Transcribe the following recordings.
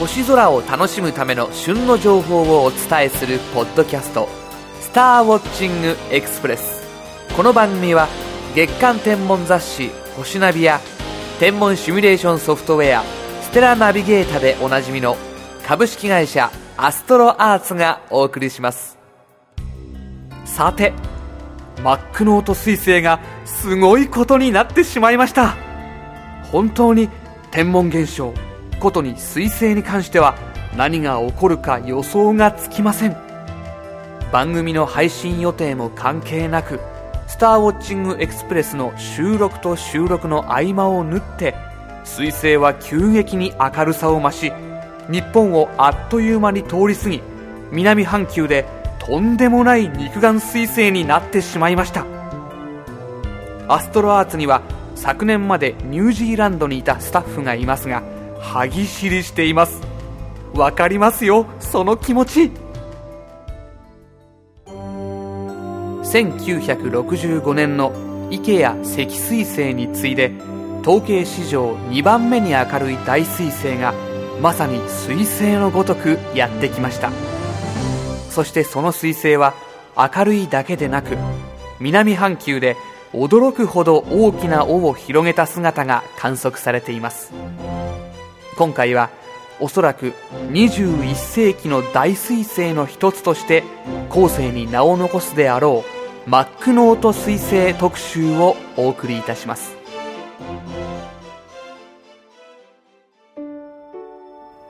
星空を楽しむための旬の情報をお伝えするポッドキャスト「スターウォッチングエクスプレス」この番組は月間天文雑誌「星ナビ」や天文シミュレーションソフトウェア「ステラナビゲータ」でおなじみの株式会社アストロアーツがお送りします。さてマックノート彗星がすごいことになってしまいました。本当に天文現象ことに彗星に関しては何が起こるか予想がつきません。番組の配信予定も関係なくスターウォッチングエクスプレスの収録と収録の合間を縫って彗星は急激に明るさを増し日本をあっという間に通り過ぎ南半球でとんでもない肉眼彗星になってしまいました。アストロアーツには昨年までニュージーランドにいたスタッフがいますが歯ぎしりしています。わかりますよその気持ち。1965年の池谷赤彗星に次いで統計史上2番目に明るい大彗星がまさに彗星のごとくやってきました。そしてその彗星は明るいだけでなく南半球で驚くほど大きな尾を広げた姿が観測されています。今回はおそらく21世紀の大彗星の一つとして後世に名を残すであろうマックノート彗星特集をお送りいたします。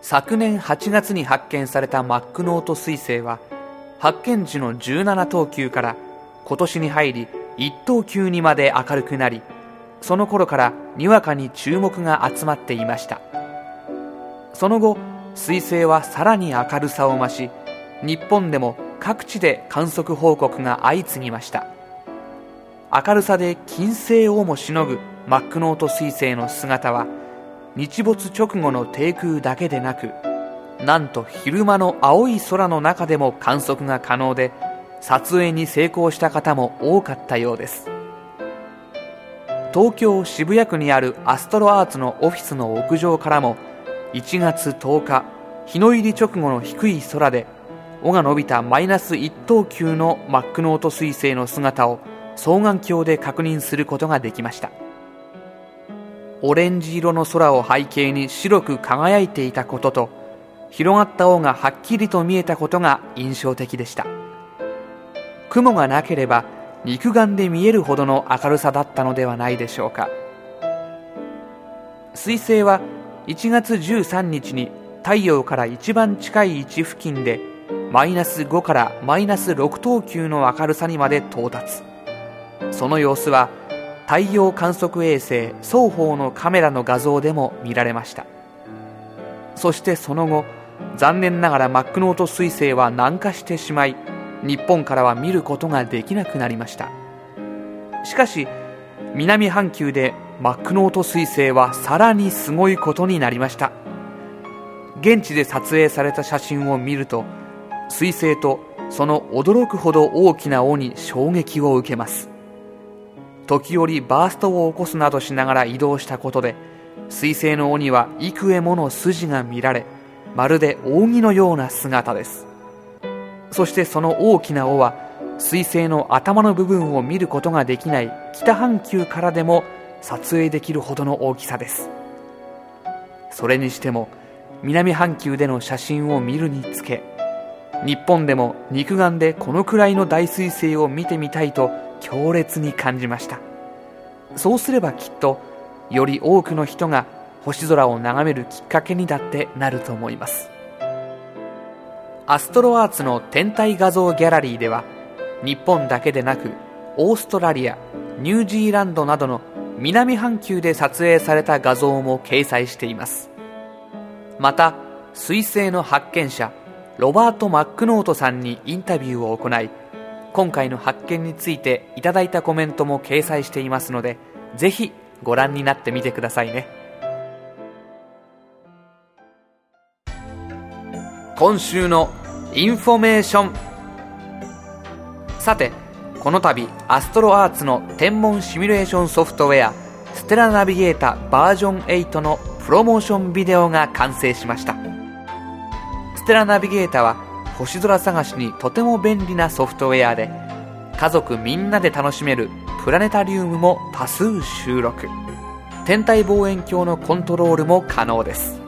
昨年8月に発見されたマックノート彗星は発見時の17等級から今年に入り1等級にまで明るくなりその頃からにわかに注目が集まっていました。その後彗星はさらに明るさを増し日本でも各地で観測報告が相次ぎました。明るさで金星をもしのぐマックノート彗星の姿は日没直後の低空だけでなくなんと昼間の青い空の中でも観測が可能で撮影に成功した方も多かったようです。東京渋谷区にあるアストロアーツのオフィスの屋上からも1月10日日の入り直後の低い空で尾が伸びたマイナス1等級のマックノート彗星の姿を双眼鏡で確認することができました。オレンジ色の空を背景に白く輝いていたことと広がった尾がはっきりと見えたことが印象的でした。雲がなければ肉眼で見えるほどの明るさだったのではないでしょうか。彗星は1月13日に太陽から一番近い位置付近でマイナス5からマイナス6等級の明るさにまで到達。その様子は太陽観測衛星双方のカメラの画像でも見られました。そしてその後残念ながらマックノート彗星は南下してしまい日本からは見ることができなくなりました。しかし南半球でマックノート彗星はさらにすごいことになりました。現地で撮影された写真を見ると彗星とその驚くほど大きな尾に衝撃を受けます。時折バーストを起こすなどしながら移動したことで彗星の尾には幾重もの筋が見られまるで扇のような姿です。そしてその大きな尾は彗星の頭の部分を見ることができない北半球からでも撮影できるほどの大きさです。それにしても南半球での写真を見るにつけ日本でも肉眼でこのくらいの大彗星を見てみたいと強烈に感じました。そうすればきっとより多くの人が星空を眺めるきっかけにだってなると思います。アストロアーツの天体画像ギャラリーでは日本だけでなくオーストラリアニュージーランドなどの南半球で撮影された画像も掲載しています。また彗星の発見者ロバート・マックノートさんにインタビューを行い今回の発見についていただいたコメントも掲載していますのでぜひご覧になってみてくださいね。今週のインフォメーション。さてこの度アストロアーツの天文シミュレーションソフトウェアステラナビゲータバージョン8のプロモーションビデオが完成しました。ステラナビゲータは星空探しにとても便利なソフトウェアで家族みんなで楽しめるプラネタリウムも多数収録。天体望遠鏡のコントロールも可能です。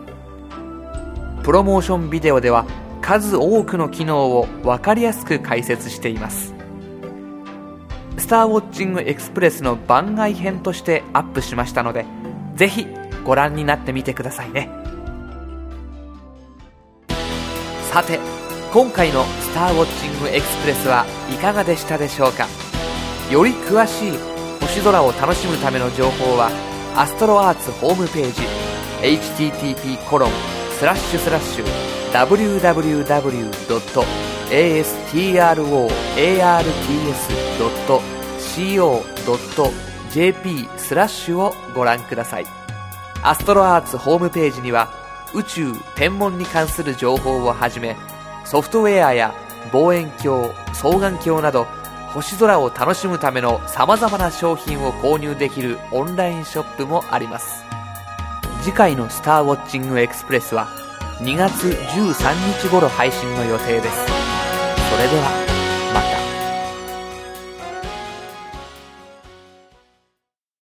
プロモーションビデオでは数多くの機能を分かりやすく解説しています。スターウォッチングエクスプレスの番外編としてアップしましたのでぜひご覧になってみてくださいねさて今回のスターウォッチングエクスプレスはいかがでしたでしょうか？より詳しい星空を楽しむための情報はアストロアーツホームページ http コロンスラッシュスラッシュ www. astroarts.co.jp スラッシュをご覧ください。アストロアーツホームページには宇宙天文に関する情報をはじめソフトウェアや望遠鏡双眼鏡など星空を楽しむための様々な商品を購入できるオンラインショップもあります。次回のスターウォッチングエクスプレスは2月13日頃配信の予定です。それではまた